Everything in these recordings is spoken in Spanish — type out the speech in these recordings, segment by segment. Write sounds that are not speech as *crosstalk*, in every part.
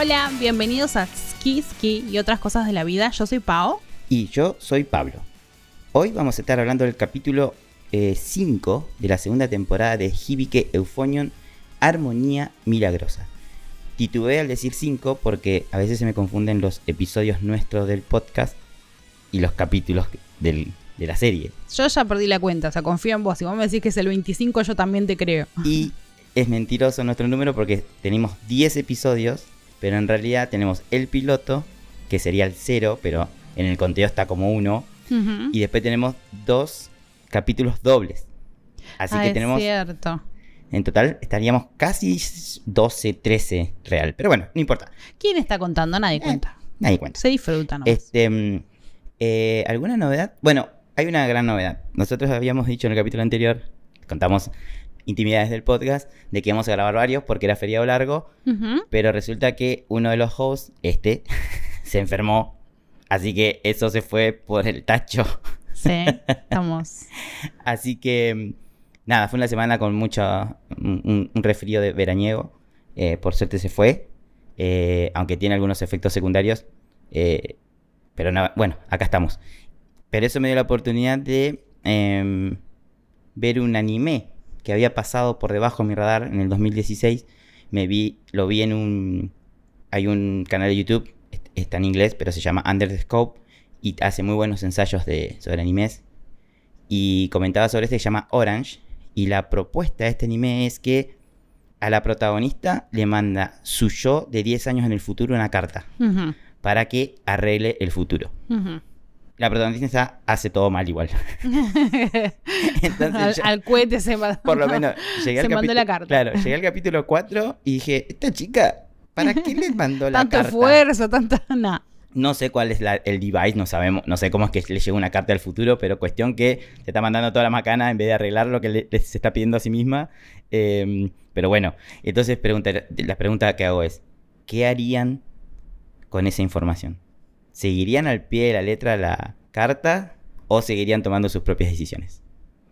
Hola, bienvenidos a Ski Ski y otras cosas de la vida. Yo soy Pao. Y yo soy Pablo. Hoy vamos a estar hablando del capítulo 5 de la segunda temporada de Hibike Euphonion Armonía Milagrosa. Titubeé al decir 5 porque a veces se me confunden los episodios nuestros del podcast y los capítulos del- de la serie. Yo ya perdí la cuenta, o sea, confío en vos. Si vos me decís que es el 25, yo también te creo. Y es mentiroso nuestro número porque tenemos 10 episodios, pero en realidad tenemos el piloto, que sería el 0, pero en el conteo está como 1. Ujú. Y después tenemos dos capítulos dobles. Así Ah, que es tenemos, cierto. en total, estaríamos casi 12, 13 real. Pero bueno, no importa. ¿Quién está contando? Nadie cuenta. Nadie cuenta. Se disfruta, ¿no? Este, mm, eh, ¿Alguna novedad? Bueno, hay una gran novedad. Nosotros habíamos dicho en el capítulo anterior, contamos intimidades del podcast, de que íbamos a grabar varios porque era feriado largo, pero resulta que uno de los hosts, este, *laughs* se enfermó. Así que eso se fue por el tacho. Sí, estamos. *laughs* Así que, nada, fue una semana con mucho, un, un- un resfrío de veraniego. Eh, por suerte se fue, eh, aunque tiene algunos efectos secundarios. eh, pero nada, bueno, acá estamos. Pero eso me dio la oportunidad de em, ver un anime que había pasado por debajo de mi radar en el 2016. Me vi, lo vi en un, hay un canal de YouTube, est- está en inglés, pero se llama Under the Scope y hace muy buenos ensayos de, sobre animes y comentaba sobre este que se llama Orange. Y la propuesta de este anime es que a la protagonista le manda su yo de 10 años en el futuro una carta para que arregle el futuro. La protagonista hace todo mal igual. *laughs* Entonces al, yo- al cohete se va. por lo menos llegué al Se mandó la carta. Claro, llegué al capítulo 4 y dije, esta chica, ¿para qué le mandó la Tanto carta? esfuerzo, tanta. Nah. No sé cuál es la- el device, no sabemos, no sé cómo es que le llegó una carta al futuro, pero cuestión que te está mandando toda la macana en vez de arreglar lo que le, le- se está pidiendo a sí misma. Eh, pero bueno, entonces pregunta, la pregunta que hago es, ¿qué harían con esa información? ¿Seguirían al pie de la letra la carta o seguirían tomando sus propias decisiones?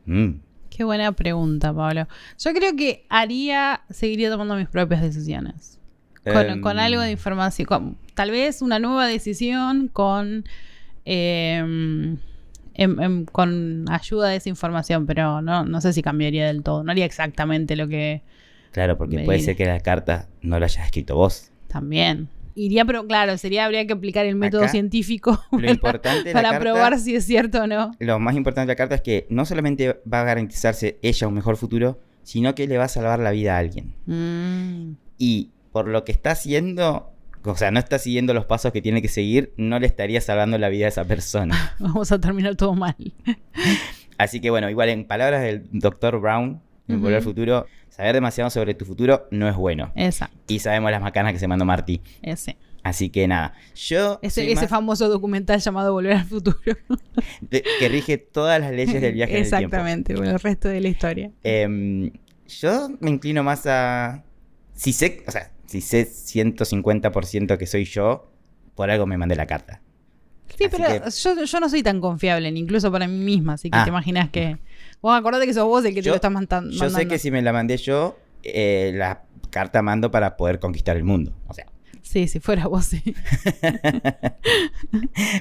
Mm, Qué buena pregunta, Pablo. Yo creo que haría, seguiría tomando mis propias decisiones. Con, em, con algo de información. con- tal vez una nueva decisión con. em, con ayuda de esa información, pero no, no sé si cambiaría del todo. No haría exactamente lo que Claro, porque puede diré. ser que la carta no la hayas escrito vos. también. Iría, pero claro, sería habría que aplicar el método Acá, científico Lo para, importante de la para carta- probar si es cierto o no. lo más importante de la carta es que no solamente va a garantizarse ella un mejor futuro, sino que le va a salvar la vida a alguien. Mm. Y por lo que está haciendo, o sea, no está siguiendo los pasos que tiene que seguir, no le estaría salvando la vida a esa persona. *laughs* Vamos a terminar todo mal. Así que bueno, igual en palabras del Dr. Brown, en Volver al. Futuro, saber demasiado sobre tu futuro no es bueno. Exacto, Y sabemos las macanas que se mandó Marty. ese. Así que nada, yo Ese, soy ese más famoso documental llamado Volver al Futuro. *laughs* de- que rige todas las leyes del viaje en el tiempo. Exactamente, con el resto de la historia. Em, yo me inclino más a. Si sé, o sea, si sé 150% que soy yo, por algo me mandé la carta. Sí, Así pero que- yo, yo no soy tan confiable, incluso para mí misma, así que Ah. te imaginas que... Vos acordate que sos vos el que te lo estás mandan- Yo mandando. sé que si me la mandé yo, eh, la carta mando para poder conquistar el mundo. O sea. Sí, si fuera vos, sí. *laughs*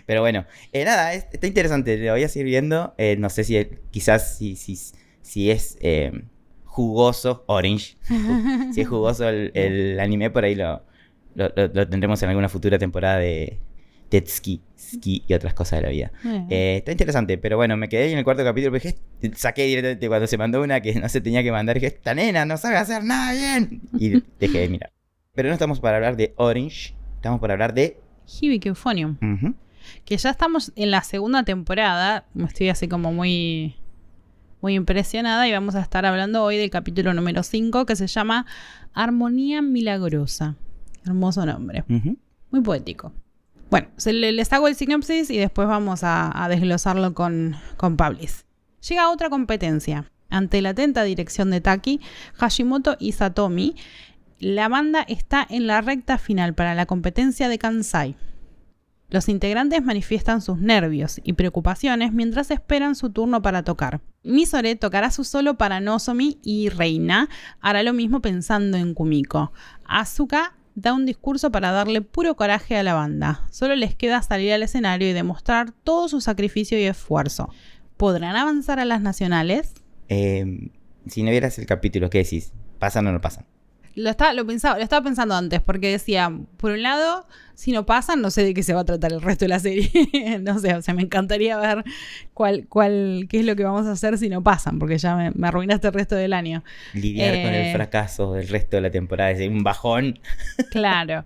Pero bueno, eh, nada, es- está interesante. Lo voy a seguir viendo. Eh, no sé si quizás si, si, si es jugoso, Orange. si es jugoso el, el anime, por ahí lo, lo, lo- lo tendremos en alguna futura temporada de Tetsuki, Ski y otras cosas de la vida. Eh, está interesante, pero bueno, me quedé ahí en el cuarto capítulo porque saqué directamente cuando se mandó una que no se tenía que mandar. Dije, esta nena no sabe hacer nada bien. Y dejé de mirar. Pero no estamos para hablar de Orange, estamos para hablar de. Hibiki Euphonium. Que ya estamos en la segunda temporada. Estoy así como muy... Muy impresionada y vamos a estar hablando hoy del capítulo número 5 que se llama Armonía Milagrosa. Hermoso nombre. Muy poético. Bueno, les hago el sinopsis y después vamos a, a desglosarlo con, con Pablis. Llega otra competencia. Ante la atenta dirección de Taki, Hashimoto y Satomi, la banda está en la recta final para la competencia de Kansai. Los integrantes manifiestan sus nervios y preocupaciones mientras esperan su turno para tocar. Misore tocará su solo para Nozomi y Reina hará lo mismo pensando en Kumiko. Asuka da un discurso para darle puro coraje a la banda. Solo les queda salir al escenario y demostrar todo su sacrificio y esfuerzo. ¿Podrán avanzar a las nacionales? Eh, si no vieras el capítulo, ¿qué decís? ¿Pasan o no pasan? Lo estaba, lo, pensaba, lo estaba pensando antes, porque decía, por un lado, si no pasan, no sé de qué se va a tratar el resto de la serie. *laughs* no sé, o sea, me encantaría ver cuál, cuál, qué es lo que vamos a hacer si no pasan, porque ya me, me arruinaste el resto del año. Lidiar con el Eh, fracaso del resto de la temporada, es un bajón. *laughs* Claro.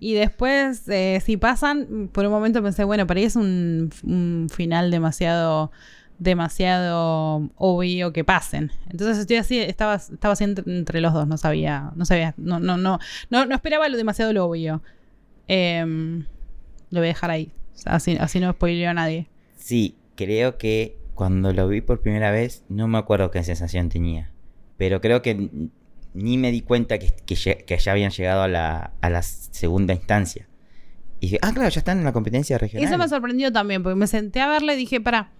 Y después, eh, si pasan, por un momento pensé, bueno, para ahí es un, un final demasiado demasiado obvio que pasen. Entonces estoy así, estaba, estaba así entre, entre los dos, no sabía, no sabía, no, no, no, no, no esperaba lo demasiado lo obvio. Em, lo voy a dejar ahí. Así, así no spoileo a nadie. Sí, creo que cuando lo vi por primera vez, no me acuerdo qué sensación tenía. Pero creo que ni me di cuenta que, que ya habían llegado a la, a la segunda instancia. Y dije, ah, claro, ya están en la competencia regional. Eso me sorprendió también, porque me senté a verla y dije, para,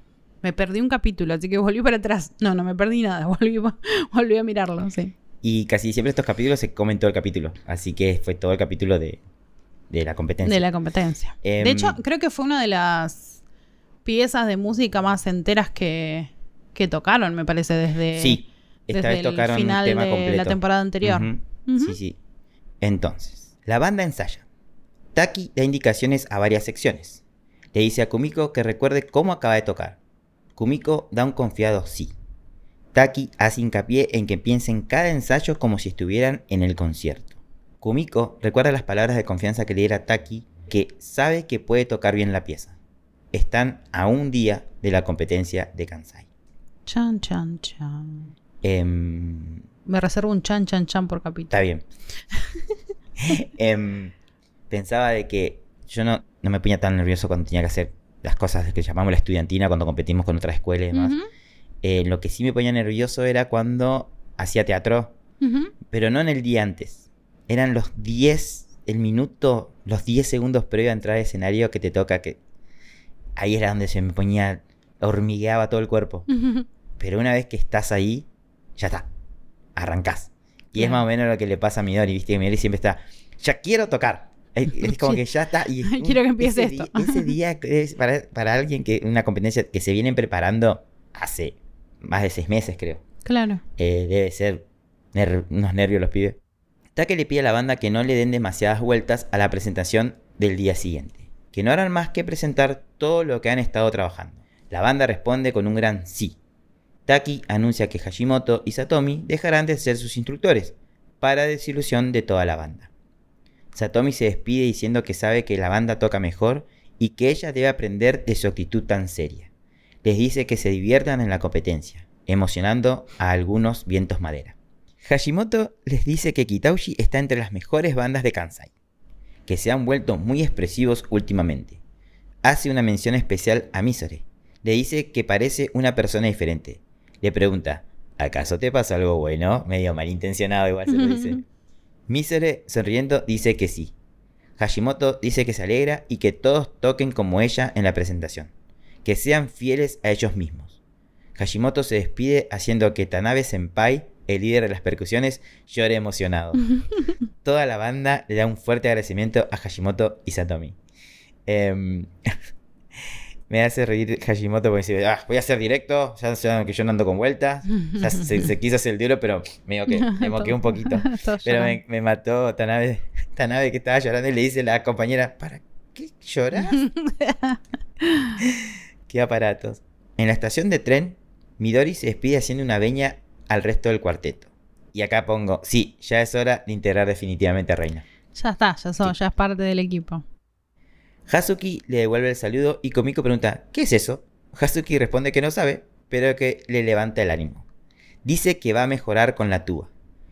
me perdí un capítulo, así que volví para atrás. No, no me perdí nada, *laughs* volví, volví a mirarlo, sí. Y casi siempre estos capítulos se comen todo el capítulo. Así que fue todo el capítulo de, de la competencia. De la competencia. Em, de hecho, creo que fue una de las piezas de música más enteras que, que tocaron, me parece, desde, sí, esta desde vez el tocaron final tema de completo. la temporada anterior. Sí, sí. Entonces, la banda ensaya. Taki da indicaciones a varias secciones. Le dice a Kumiko que recuerde cómo acaba de tocar. Kumiko da un confiado sí. Taki hace hincapié en que piensen cada ensayo como si estuvieran en el concierto. Kumiko recuerda las palabras de confianza que le diera Taki, que sabe que puede tocar bien la pieza. Están a un día de la competencia de Kansai. Chan, chan, chan. Em, Me reservo un chan, chan, chan por capítulo. Está bien. *laughs* Em, pensaba de que yo no, no me ponía tan nervioso cuando tenía que hacer las cosas que llamamos la estudiantina, cuando competimos con otra escuela y demás. Eh, lo que sí me ponía nervioso era cuando hacía teatro, pero no en el día antes. Eran los 10, el minuto, los 10 segundos previo a entrar al escenario que te toca que... Ahí era donde se me ponía, hormigueaba todo el cuerpo. Pero una vez que estás ahí, ya está. Arrancás. Y es más o menos lo que le pasa a Midori, ¿viste? Que Midori siempre está, ya quiero tocar. Es, es *laughs* como que ya está. Y Quiero que empiece ese esto. Día, ese día es para, para alguien que una competencia que se vienen preparando hace más de seis meses, creo. Claro. Eh, debe ser ner- unos nervios los pibes. Take le pide a la banda que no le den demasiadas vueltas a la presentación del día siguiente. Que no harán más que presentar todo lo que han estado trabajando. La banda responde con un gran sí. Taki anuncia que Hashimoto y Satomi dejarán de ser sus instructores, para desilusión de toda la banda. Satomi se despide diciendo que sabe que la banda toca mejor y que ella debe aprender de su actitud tan seria. Les dice que se diviertan en la competencia, emocionando a algunos vientos madera. Hashimoto les dice que Kitauji está entre las mejores bandas de Kansai, que se han vuelto muy expresivos últimamente. Hace una mención especial a Misore. Le dice que parece una persona diferente. Le pregunta, ¿acaso te pasa algo bueno? Medio malintencionado igual se lo dice. *laughs* Misore, sonriendo, dice que sí. Hashimoto dice que se alegra y que todos toquen como ella en la presentación. Que sean fieles a ellos mismos. Hashimoto se despide haciendo que Tanabe Senpai, el líder de las percusiones, llore emocionado. *laughs* Toda la banda le da un fuerte agradecimiento a Hashimoto y Satomi. Em, *laughs* me hace reír Hashimoto porque dice, ah, voy a hacer directo, ya saben que yo no ando con vueltas. *laughs* Ya se, se quiso hacer el duro, pero *laughs* me moqué, me moqué un poquito. *laughs* Pero me, me mató Tanabe, Tanabe que estaba llorando y le dice a la compañera, ¿para qué lloras? qué aparatos. En la estación de tren, Midori se despide haciendo una veña al resto del cuarteto. Y acá pongo, sí, ya es hora de integrar definitivamente a Reina. Ya está, ya, Sí. ya es parte del equipo. Hazuki le devuelve el saludo y Komiko pregunta, ¿qué es eso? Hazuki responde que no sabe, pero que le levanta el ánimo. Dice que va a mejorar con la tuba,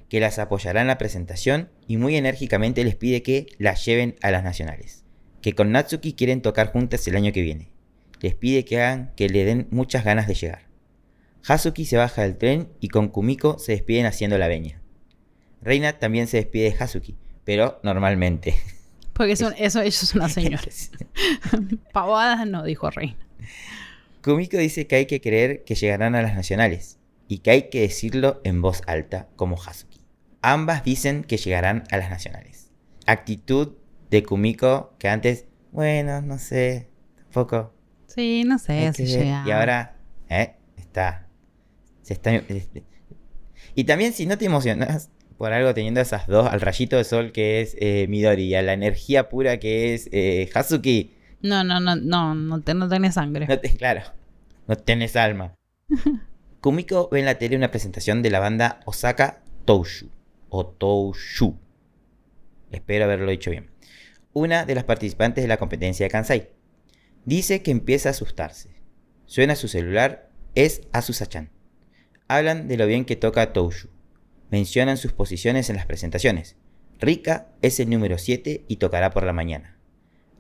que las apoyará en la presentación y muy enérgicamente les pide que las lleven a las nacionales, que con Natsuki quieren tocar juntas el año que viene. Les pide que hagan que le den muchas ganas de llegar. Hazuki se baja del tren y con Kumiko se despiden haciendo la veña. Reina también se despide de Hazuki, pero normalmente. *laughs* Porque eso, eso, ellos son las *laughs* señoras. *laughs* Pavadas no, dijo Reina. Kumiko dice que hay que creer que llegarán a las nacionales y que hay que decirlo en voz alta como Hazuki. Ambas dicen que llegarán a las nacionales. actitud de Kumiko que antes, bueno, no sé, tampoco. Sí, no sé si llega. Y ahora, ¿eh? Está. Se está. Y también, si no te emocionas por algo teniendo esas dos, al rayito de sol que es eh, Midori y a la energía pura que es eh, Hazuki, No, no, no, no, no, te, no tenés sangre. no te, claro, no tenés alma. *laughs* Kumiko ve en la tele una presentación de la banda Osaka Toushu, o Toushu. Espero haberlo dicho bien. Una de las participantes de la competencia de Kansai. Dice que empieza a asustarse. Suena su celular, es Asusa-chan. Hablan de lo bien que toca Toushu. Mencionan sus posiciones en las presentaciones. Rika es el número 7 y tocará por la mañana.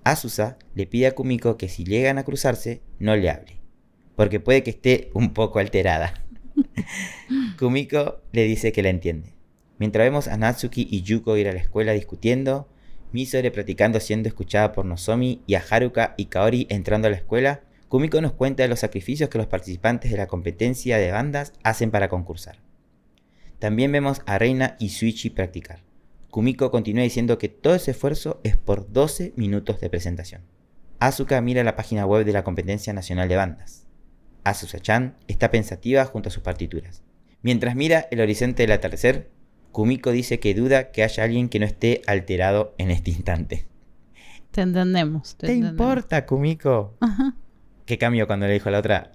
Asusa le pide a Kumiko que si llegan a cruzarse, no le hable, porque puede que esté un poco alterada. *laughs* Kumiko le dice que la entiende. Mientras vemos a Natsuki y Yuko ir a la escuela discutiendo, Misore practicando siendo escuchada por Nozomi y a Haruka y Kaori entrando a la escuela, Kumiko nos cuenta de los sacrificios que los participantes de la competencia de bandas hacen para concursar. También vemos a Reina y Suichi practicar. Kumiko continúa diciendo que todo ese esfuerzo es por 12 minutos de presentación. Asuka mira la página web de la Competencia Nacional de Bandas. Asusa-chan está pensativa junto a sus partituras. Mientras mira el horizonte del atardecer, Kumiko dice que duda que haya alguien que no esté alterado en este instante. Te entendemos. Te, ¿Te entendemos. importa, Kumiko? Ajá. ¿Qué cambio cuando le dijo a la otra?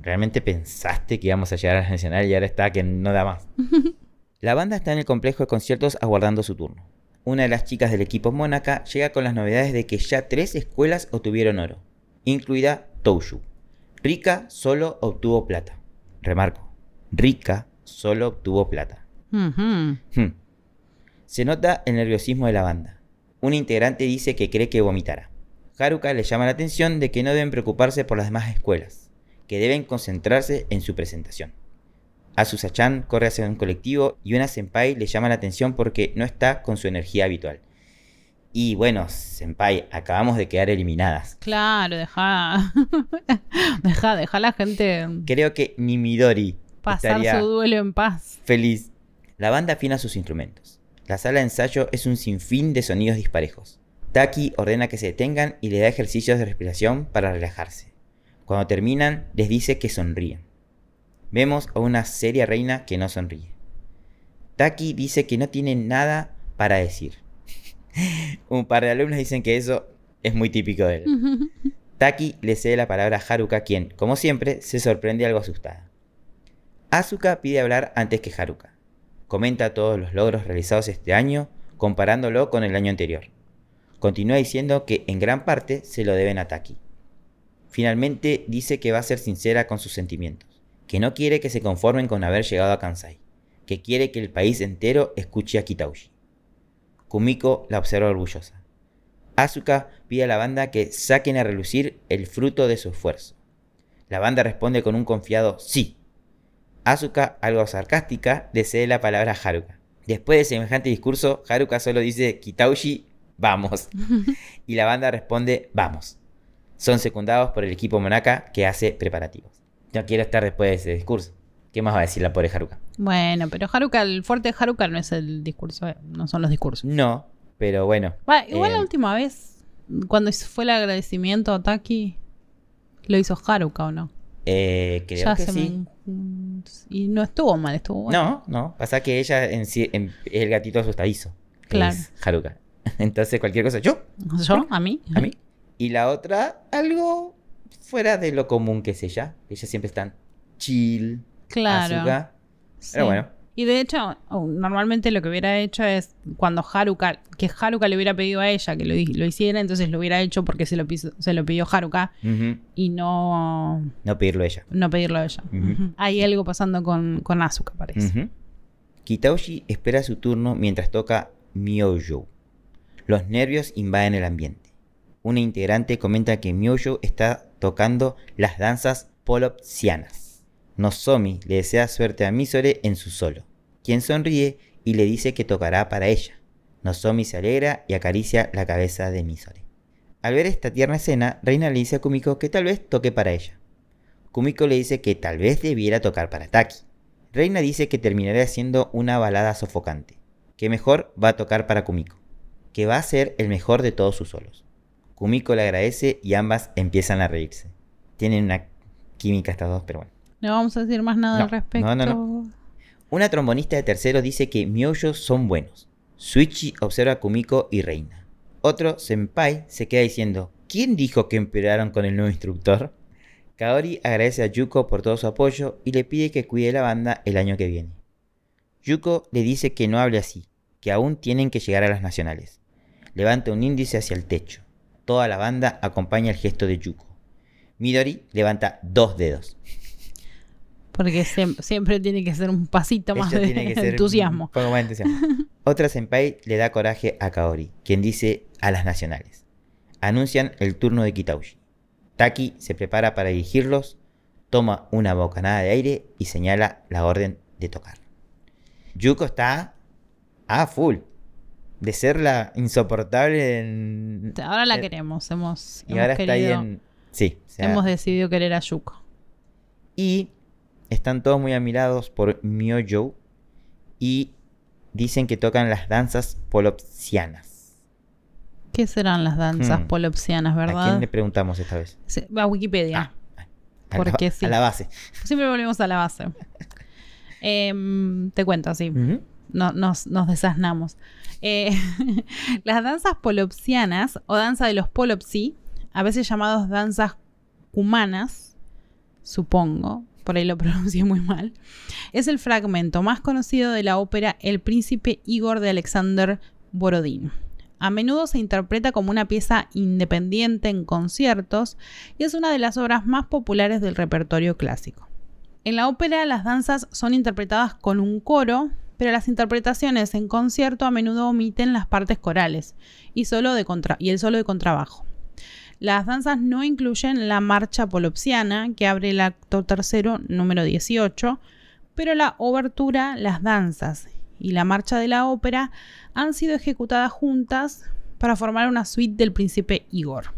¿Realmente pensaste que íbamos a llegar a la nacional y ahora está que no da más? *laughs* La banda está en el complejo de conciertos aguardando su turno. Una de las chicas del equipo Mónaca llega con las novedades de que ya tres escuelas obtuvieron oro, incluida Toushu. Rika solo obtuvo plata. Remarco, Rika solo obtuvo plata. Hmm. Se nota el nerviosismo de la banda. Un integrante dice que cree que vomitará. Haruka le llama la atención de que no deben preocuparse por las demás escuelas, que deben concentrarse en su presentación. Asusa-chan corre hacia un colectivo y una senpai le llama la atención porque no está con su energía habitual. Y bueno, senpai, acabamos de quedar eliminadas. Claro, deja. *laughs* deja, deja a la gente Creo que ni Midori pasar su duelo en paz. feliz. La banda afina sus instrumentos. La sala de ensayo es un sinfín de sonidos disparejos. Taki ordena que se detengan y le da ejercicios de respiración para relajarse. Cuando terminan, les dice que sonríen. Vemos a una seria reina que no sonríe. Taki dice que no tiene nada para decir. *laughs* un par de alumnos dicen que eso es muy típico de él. *laughs* Taki le cede la palabra a Haruka, quien, como siempre, se sorprende algo asustada. Asuka pide hablar antes que Haruka. Comenta todos los logros realizados este año, comparándolo con el año anterior. Continúa diciendo que en gran parte se lo deben a Taki. Finalmente dice que va a ser sincera con sus sentimientos, que no quiere que se conformen con haber llegado a Kansai, que quiere que el país entero escuche a Kitauji. Kumiko la observa orgullosa. Asuka pide a la banda que saquen a relucir el fruto de su esfuerzo. La banda responde con un confiado sí. Asuka, algo sarcástica, le cede la palabra a Haruka. Después de semejante discurso, Haruka solo dice Kitauji, vamos. *laughs* y la banda responde, vamos. Son secundados por el equipo Monaka que hace preparativos. No quiero estar después de ese discurso. ¿Qué más va a decir la pobre Haruka? Bueno, pero Haruka, el fuerte de Haruka no es el discurso, eh, no son los discursos. No, pero bueno. Va, igual eh, la última vez, cuando fue el agradecimiento a Taki, lo hizo Haruka o no. eh, creo ya que sí. me- Y no estuvo mal, estuvo bueno. No, no. Pasa que ella en sí en- es el gatito asustadizo. Claro. Es Haruka. *laughs* Entonces cualquier cosa, yo, ¿Yo? ¿A mí? a mí. Y la otra, algo fuera de lo común que es ella. Ella siempre está chill. Claro. Asuka. Sí. Pero bueno. Y de hecho, oh, normalmente lo que hubiera hecho es cuando Haruka, que Haruka le hubiera pedido a ella que lo, hi- lo hiciera, entonces lo hubiera hecho porque se lo, piso- se lo pidió Haruka y no, No pedirlo ella. no pedirlo a ella. Hay algo pasando con, con Asuka, parece. Kitauji espera su turno mientras toca Myojo. Los nervios invaden el ambiente. Una integrante comenta que Myojo está tocando las danzas polopsianas. Nozomi le desea suerte a Misore en su solo, quien sonríe y le dice que tocará para ella. Nozomi se alegra y acaricia la cabeza de Misore. Al ver esta tierna escena, Reina le dice a Kumiko que tal vez toque para ella. Kumiko le dice que tal vez debiera tocar para Taki. Reina dice que terminará siendo una balada sofocante, que mejor va a tocar para Kumiko. que va a ser el mejor de todos sus solos. Kumiko le agradece y ambas empiezan a reírse. Tienen una química estas dos, pero bueno. No vamos a decir más nada No, al respecto. no, no, no. Una trombonista de tercero dice que Myoyos son buenos. Suichi observa a Kumiko y reina. Otro, Senpai, se queda diciendo, ¿quién dijo que empeoraron con el nuevo instructor? Kaori agradece a Yuko por todo su apoyo y le pide que cuide la banda el año que viene. Yuko le dice que no hable así, que aún tienen que llegar a las nacionales. Levanta un índice hacia el techo. Toda la banda acompaña el gesto de Yuko. Midori levanta dos dedos. Porque siem- siempre tiene que ser un pasito más Ella de tiene que ser entusiasmo. un poco más de entusiasmo. *laughs* Otra senpai le da coraje a Kaori, quien dice a las nacionales. Anuncian el turno de Kitauji. Taki se prepara para dirigirlos, toma una bocanada de aire y señala la orden de tocar. Yuko está a full. De ser la insoportable en... Ahora la eh, queremos. Hemos, Y hemos ahora está ahí querido- en... Sí. o sea, hemos decidido querer a Yuko. Y están todos muy admirados por Myojo y dicen que tocan las danzas polopsianas. ¿Qué serán las danzas Hmm. polopsianas, ¿A quién verdad? le preguntamos esta vez? A Wikipedia. Ah, A Porque la, sí. a la base. Siempre volvemos a la base. *laughs* Em, te cuento así. Ujú. No- nos, nos desasnamos. Eh, *laughs* las danzas polopsianas o danza de los polopsi, a veces llamados danzas cumanas, supongo, por ahí lo *laughs* pronuncié muy mal, es el fragmento más conocido de la ópera El príncipe Igor de Alexander Borodín. A menudo se interpreta como una pieza independiente en conciertos y es una de las obras más populares del repertorio clásico. En la ópera las danzas son interpretadas con un coro, pero las interpretaciones en concierto a menudo omiten las partes corales y, el solo de contrabajo. Las danzas no incluyen la marcha polopsiana, que abre el acto tercero número 18, pero la obertura, las danzas y la marcha de la ópera han sido ejecutadas juntas para formar una suite del príncipe Igor.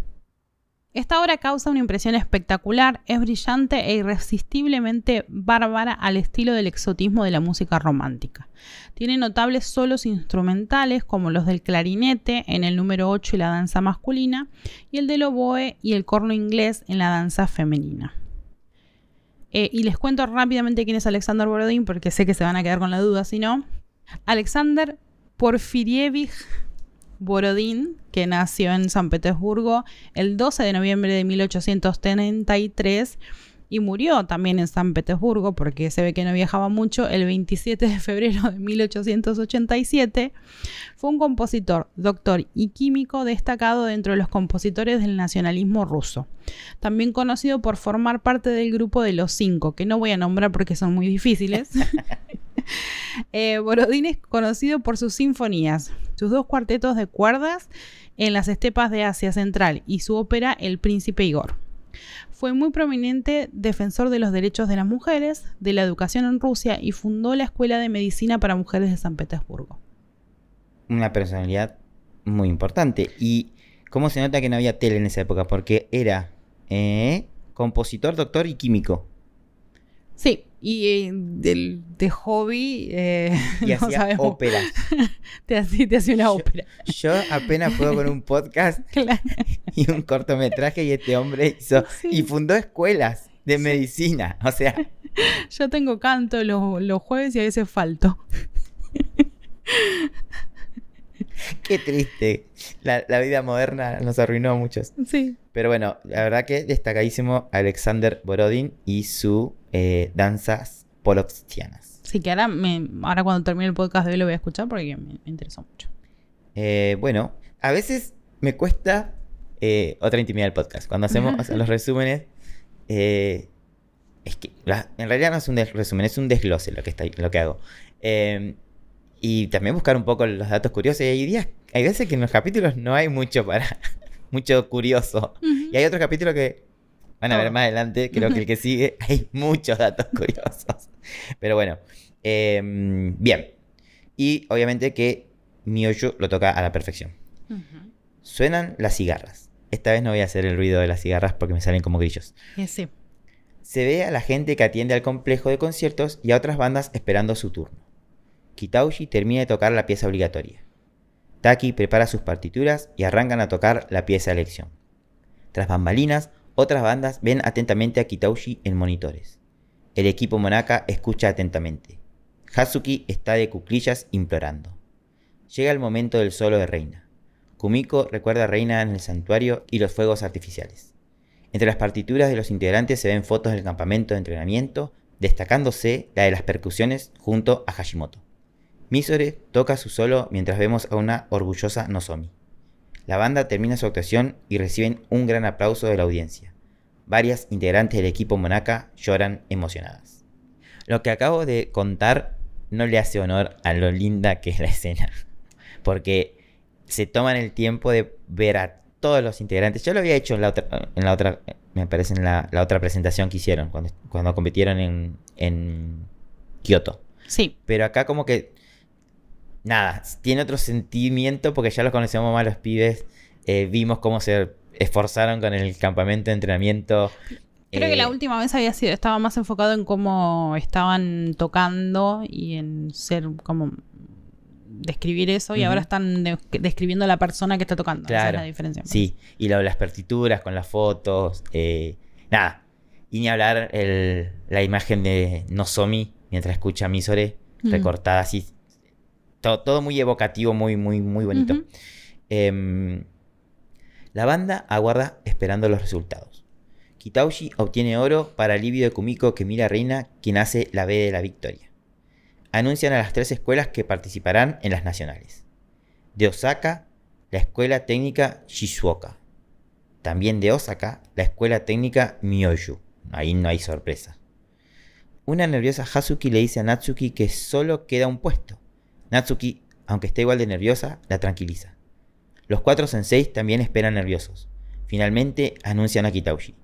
Esta obra causa una impresión espectacular, es brillante e irresistiblemente bárbara al estilo del exotismo de la música romántica. Tiene notables solos instrumentales como los del clarinete en el número 8 y la danza masculina, y el del oboe y el corno inglés en la danza femenina. Eh, y les cuento rápidamente quién es Alexander Borodín, porque sé que se van a quedar con la duda si no. Alexander Porfirievich Borodín, que nació en San Petersburgo el 12 de noviembre de 1833 y murió también en San Petersburgo porque se ve que no viajaba mucho el 27 de febrero de 1887, fue un compositor, doctor y químico destacado dentro de los compositores del nacionalismo ruso. También conocido por formar parte del grupo de los cinco, que no voy a nombrar porque son muy difíciles. *laughs* *laughs* Eh, Borodín es conocido por sus sinfonías, sus dos cuartetos de cuerdas en las estepas de Asia Central y su ópera El Príncipe Igor. Fue muy prominente defensor de los derechos de las mujeres, de la educación en Rusia y fundó la Escuela de Medicina para Mujeres de San Petersburgo. Una personalidad muy importante. ¿Y cómo se nota que no había tele en esa época? Porque era eh, compositor, doctor y químico. Sí, y eh, del- de hobby eh, *laughs* Y no hacía óperas. *laughs* Te hace una Yo- ópera. Yo apenas puedo con un podcast *laughs* Claro. y un cortometraje y este hombre hizo Sí. y fundó escuelas de medicina. O sea, Yo tengo canto los, los jueves y a veces falto. qué triste. La, la vida moderna nos arruinó a muchos. Sí. Pero bueno, la verdad que destacadísimo Alexander Borodin y su eh, danzas polopstianas. Sí, que ahora, me, ahora cuando termine el podcast de hoy lo voy a escuchar porque me, me interesó mucho. Eh, bueno, a veces me cuesta eh, otra intimidad del podcast. Cuando hacemos los *laughs* resúmenes, eh, es que la- en realidad no es un resumen, es un desglose lo que, está, lo que hago. Eh, y también buscar un poco los datos curiosos. Y hay días, hay veces que en los capítulos no hay mucho para, mucho curioso. Y hay otro capítulo que van a ver Todo. más adelante, creo que el que *laughs* sigue, hay muchos datos curiosos. Pero bueno, eh, bien. Y obviamente que Miyoyo lo toca a la perfección. Suenan las cigarras. Esta vez no voy a hacer el ruido de las cigarras porque me salen como grillos. Eh, sí. Se ve a la gente que atiende al complejo de conciertos y a otras bandas esperando su turno. Kitauji termina de tocar la pieza obligatoria. Taki prepara sus partituras y arrancan a tocar la pieza de elección. Tras bambalinas, otras bandas ven atentamente a Kitauji en monitores. El equipo Monaka escucha atentamente. Hazuki está de cuclillas implorando. Llega el momento del solo de Reina. Kumiko recuerda a Reina en el santuario y los fuegos artificiales. Entre las partituras de los integrantes se ven fotos del campamento de entrenamiento, destacándose la de las percusiones junto a Hashimoto. Misore toca su solo mientras vemos a una orgullosa Nozomi. La banda termina su actuación y reciben un gran aplauso de la audiencia. Varias integrantes del equipo Monaka lloran emocionadas. Lo que acabo de contar no le hace honor a lo linda que es la escena. *laughs* Porque se toman el tiempo de ver a todos los integrantes. Yo lo había hecho en la otra, en la otra me parece en la, otra presentación que hicieron, cuando, cuando compitieron en, en Kioto. Sí. Pero acá como que, nada, tiene otro sentimiento porque ya los conocemos más los pibes. Eh, vimos cómo se esforzaron con el campamento de entrenamiento. Creo que la Eh, última vez había sido, estaba más enfocado en cómo estaban tocando y en ser como describir eso y ahora están de- describiendo a la persona que está tocando. Esa es Claro. la diferencia. Sí, y lo las partituras con las fotos. eh, nada. Y ni hablar el- la imagen de Nozomi mientras escucha a Misore Mm. recortada así. Todo, todo muy evocativo, muy, muy, muy bonito. Em, la banda aguarda esperando los resultados. Kitauji obtiene oro para alivio de Kumiko que mira a Reina, quien hace la B de la victoria. Anuncian a las tres escuelas que participarán en las nacionales. De Osaka, la escuela técnica Shizuoka. También de Osaka, la escuela técnica Myoju. Ahí no hay sorpresa. Una nerviosa Hazuki le dice a Natsuki que solo queda un puesto. Natsuki, aunque esté igual de nerviosa, la tranquiliza. Los cuatro senseis también esperan nerviosos. Finalmente anuncian a Kitauji.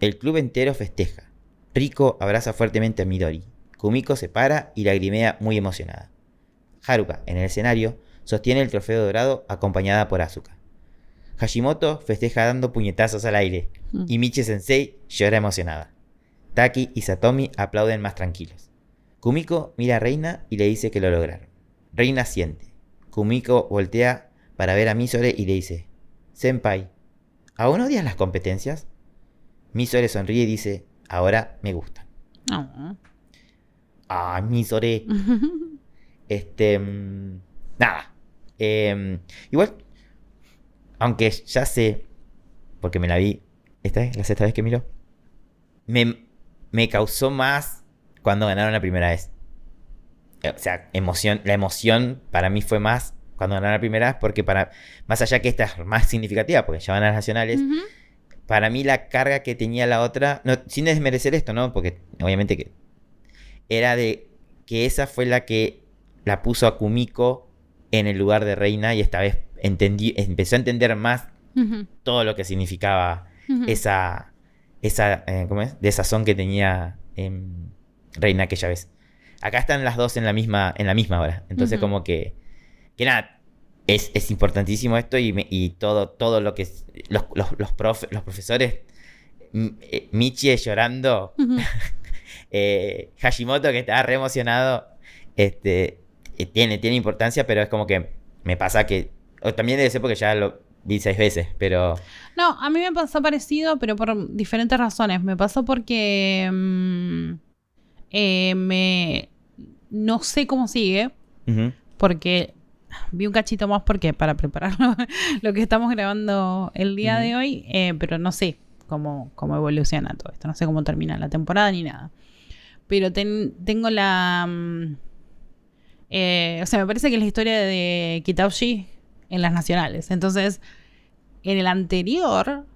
El club entero festeja. Riko abraza fuertemente a Midori. Kumiko se para y lagrimea muy emocionada. Haruka, en el escenario, sostiene el trofeo dorado acompañada por Asuka. Hashimoto festeja dando puñetazos al aire Mm. y Michi Sensei llora emocionada. Taki y Satomi aplauden más tranquilos. Kumiko mira a Reina y le dice que lo lograron. Reina siente. Kumiko voltea para ver a Misore y le dice: Senpai, ¿aún odias las competencias? Misore sonríe y dice: Ahora me gustan. No. Ah, Misore. *laughs* Este. mm, Nada. Em, igual. Aunque ya sé. Porque me la vi. Esta es la sexta vez que miro. Me, me causó más cuando ganaron la primera vez. O sea, emoción, la emoción para mí fue más cuando ganaron la primera vez. Porque para. Más allá que esta es más significativa, porque ya van a las nacionales. Para mí la carga que tenía la otra. No, sin desmerecer esto, ¿no? Porque obviamente que. Era de que esa fue la que la puso a Kumiko en el lugar de reina y esta vez entendí, empezó a entender más todo lo que significaba esa, esa eh, ¿cómo es? De sazón que tenía em, reina aquella vez. Acá están las dos en la misma, en la misma hora. Entonces como que, que nada, es, es importantísimo esto y, me- y todo, todo lo que es- los, los, los, profe- los profesores, eh, Michie llorando, *laughs* eh, Hashimoto que estaba re emocionado, este, eh, tiene, tiene importancia, pero es como que me pasa que, o también debe ser porque ya lo vi seis veces, pero... No, a mí me pasó parecido, pero por diferentes razones. Me pasó porque mm, eh, me no sé cómo sigue, porque vi un cachito más porque para preparar *laughs* lo, que estamos grabando el día de hoy, eh, pero no sé cómo, cómo evoluciona todo esto, no sé cómo termina la temporada ni nada. Pero ten- tengo la... mm, eh, o sea, me parece que es la historia de Kitauji en las nacionales. Entonces, en el anterior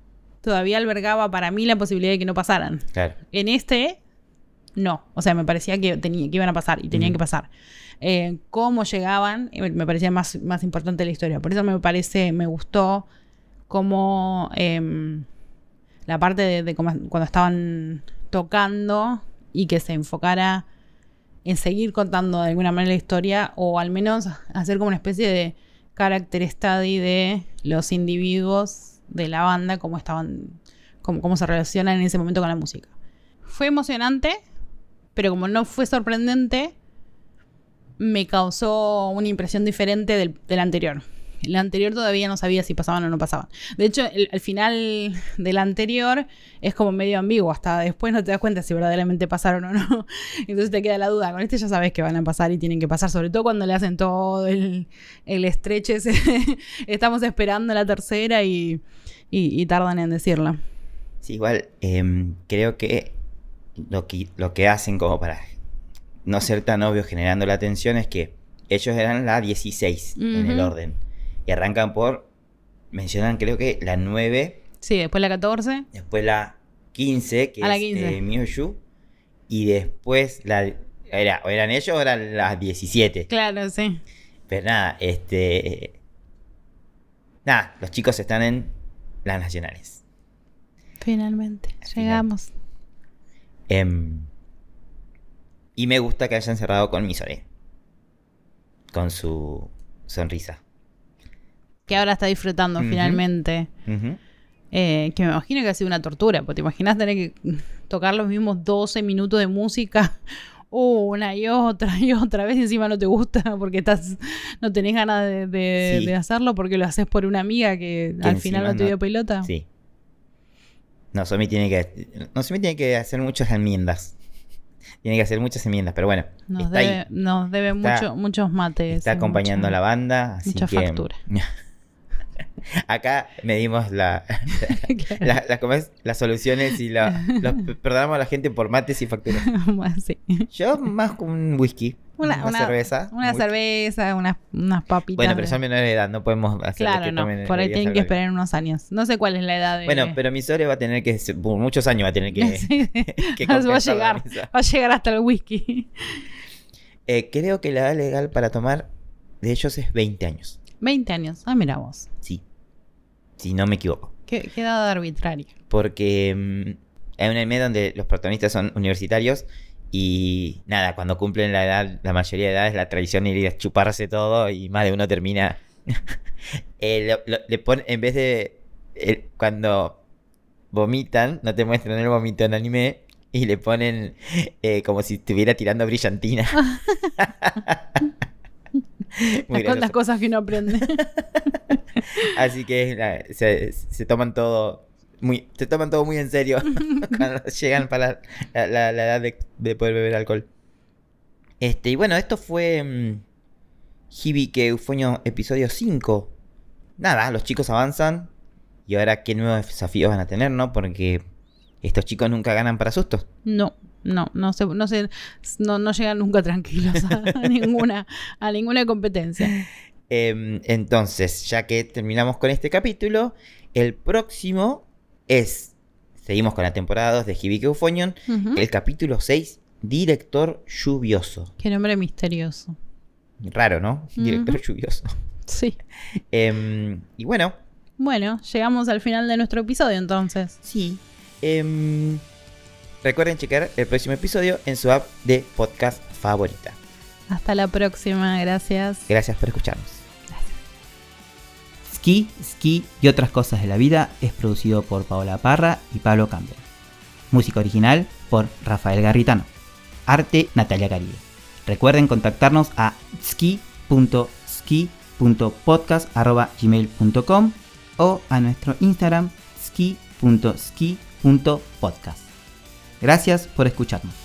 todavía albergaba para mí la posibilidad de que no pasaran. claro. En este, no. O sea, me parecía que, tenía, que iban a pasar y tenían que pasar. Eh, cómo llegaban, eh, me parecía más, más importante la historia. Por eso me parece, me gustó cómo em, la parte de, de cómo- cuando estaban tocando y que se enfocara en seguir contando de alguna manera la historia o al menos hacer como una especie de character study de los individuos de la banda, cómo estaban, cómo, cómo se relacionan en ese momento con la música. Fue emocionante, pero como no fue sorprendente, me causó una impresión diferente del, del anterior. La anterior todavía no sabía si pasaban o no pasaban. De hecho, el, el final de la anterior es como medio ambiguo. Hasta después no te das cuenta si verdaderamente pasaron o no. *laughs* Entonces te queda la duda. Con este ya sabes que van a pasar y tienen que pasar. Sobre todo cuando le hacen todo el, el estreche. *laughs* Estamos esperando la tercera y, y- y tardan en decirla. Sí, igual em, creo que lo, que lo que hacen como para no ser tan obvio generando la atención es que ellos eran la 16 en el orden. Y arrancan por, mencionan creo que la 9, Sí, después la 14. después la 15, que A es 15. eh, y después la... Era, o eran ellos o eran las 17. Claro, sí. Pero nada, este... Nada, los chicos están en las nacionales. Finalmente, Al final. Em, y me gusta que hayan cerrado con Misore. Con su sonrisa. Que ahora está disfrutando finalmente. Eh, que me imagino que ha sido una tortura, porque te imaginas tener que tocar los mismos 12 minutos de música *laughs* una y otra y otra vez y encima no te gusta *laughs* porque estás no tenés ganas de, de- Sí. de hacerlo porque lo haces por una amiga que, Que al final no te no- dio pelota. Sí. No, Somi tiene que. No, Somi tiene que hacer muchas enmiendas. Tiene que hacer muchas enmiendas, pero bueno. Nos está debe, ahí. nos debe Está- mucho, muchos mates. Está acompañando a la banda. Así mucha que, factura. *laughs* Acá medimos la, *laughs* la- la- las soluciones y la, los- *laughs* perdonamos a la gente por mates y facturas. Sí. Yo más con un whisky. Una, Una, una- cerveza. Una muy- cerveza, unas, unas papitas. Bueno, pero son menores de edad, no podemos hacer Claro, que no. tomen Por ahí tienen que esperar unos años. No sé cuál es la edad de. Bueno, pero mi Sore va a tener que, muchos años va a tener que, *laughs* Sí. *laughs* que va a llegar. Va a llegar hasta el whisky. Eh, creo que la edad legal para tomar de ellos es 20 años. 20 años. Ah, mira vos. Sí. Si no me equivoco. Qué, qué edad arbitraria. Porque mm, hay un anime donde los protagonistas son universitarios y nada, cuando cumplen la edad, la mayoría de edad es la tradición ir a chuparse todo y más de uno termina. *laughs* Eh, lo- lo- le pone, en vez de eh, cuando vomitan, no te muestran el vómito en anime y le ponen eh, como si estuviera tirando brillantina. *laughs* *laughs* Muy Las, cosas que uno aprende. Así que la- se, se toman todo muy, se toman todo muy en serio *laughs* *laughs* cuando llegan para la, la- la edad de, de poder beber alcohol. Este, y bueno, esto fue mm, Hibike Eufonio episodio 5. Nada, los chicos avanzan. Y ahora qué nuevos desafíos van a tener, ¿no? Porque estos chicos nunca ganan para sustos. No, no, no se, no se, no, no llegan nunca tranquilos a, a *laughs* ninguna, a ninguna competencia. Em, entonces, ya que terminamos con este capítulo, el próximo es. Seguimos con la temporada 2 de Hibike Euphonion. Ujú. El capítulo 6, Director Lluvioso. Qué nombre misterioso. Raro, ¿no? Director. Lluvioso. Sí. Em, y bueno, Bueno, llegamos al final de nuestro episodio entonces. sí. em, recuerden checar el próximo episodio en su app de podcast favorita. Hasta la próxima, gracias. Gracias por escucharnos. Ski, Ski y otras cosas de la vida es producido por Paola Parra y Pablo Campbell. Música original por Rafael Garritano. Arte Natalia Caribe. Recuerden contactarnos a ski.ski.podcast.gmail.com o a nuestro Instagram ski.ski.podcast. Gracias por escucharnos.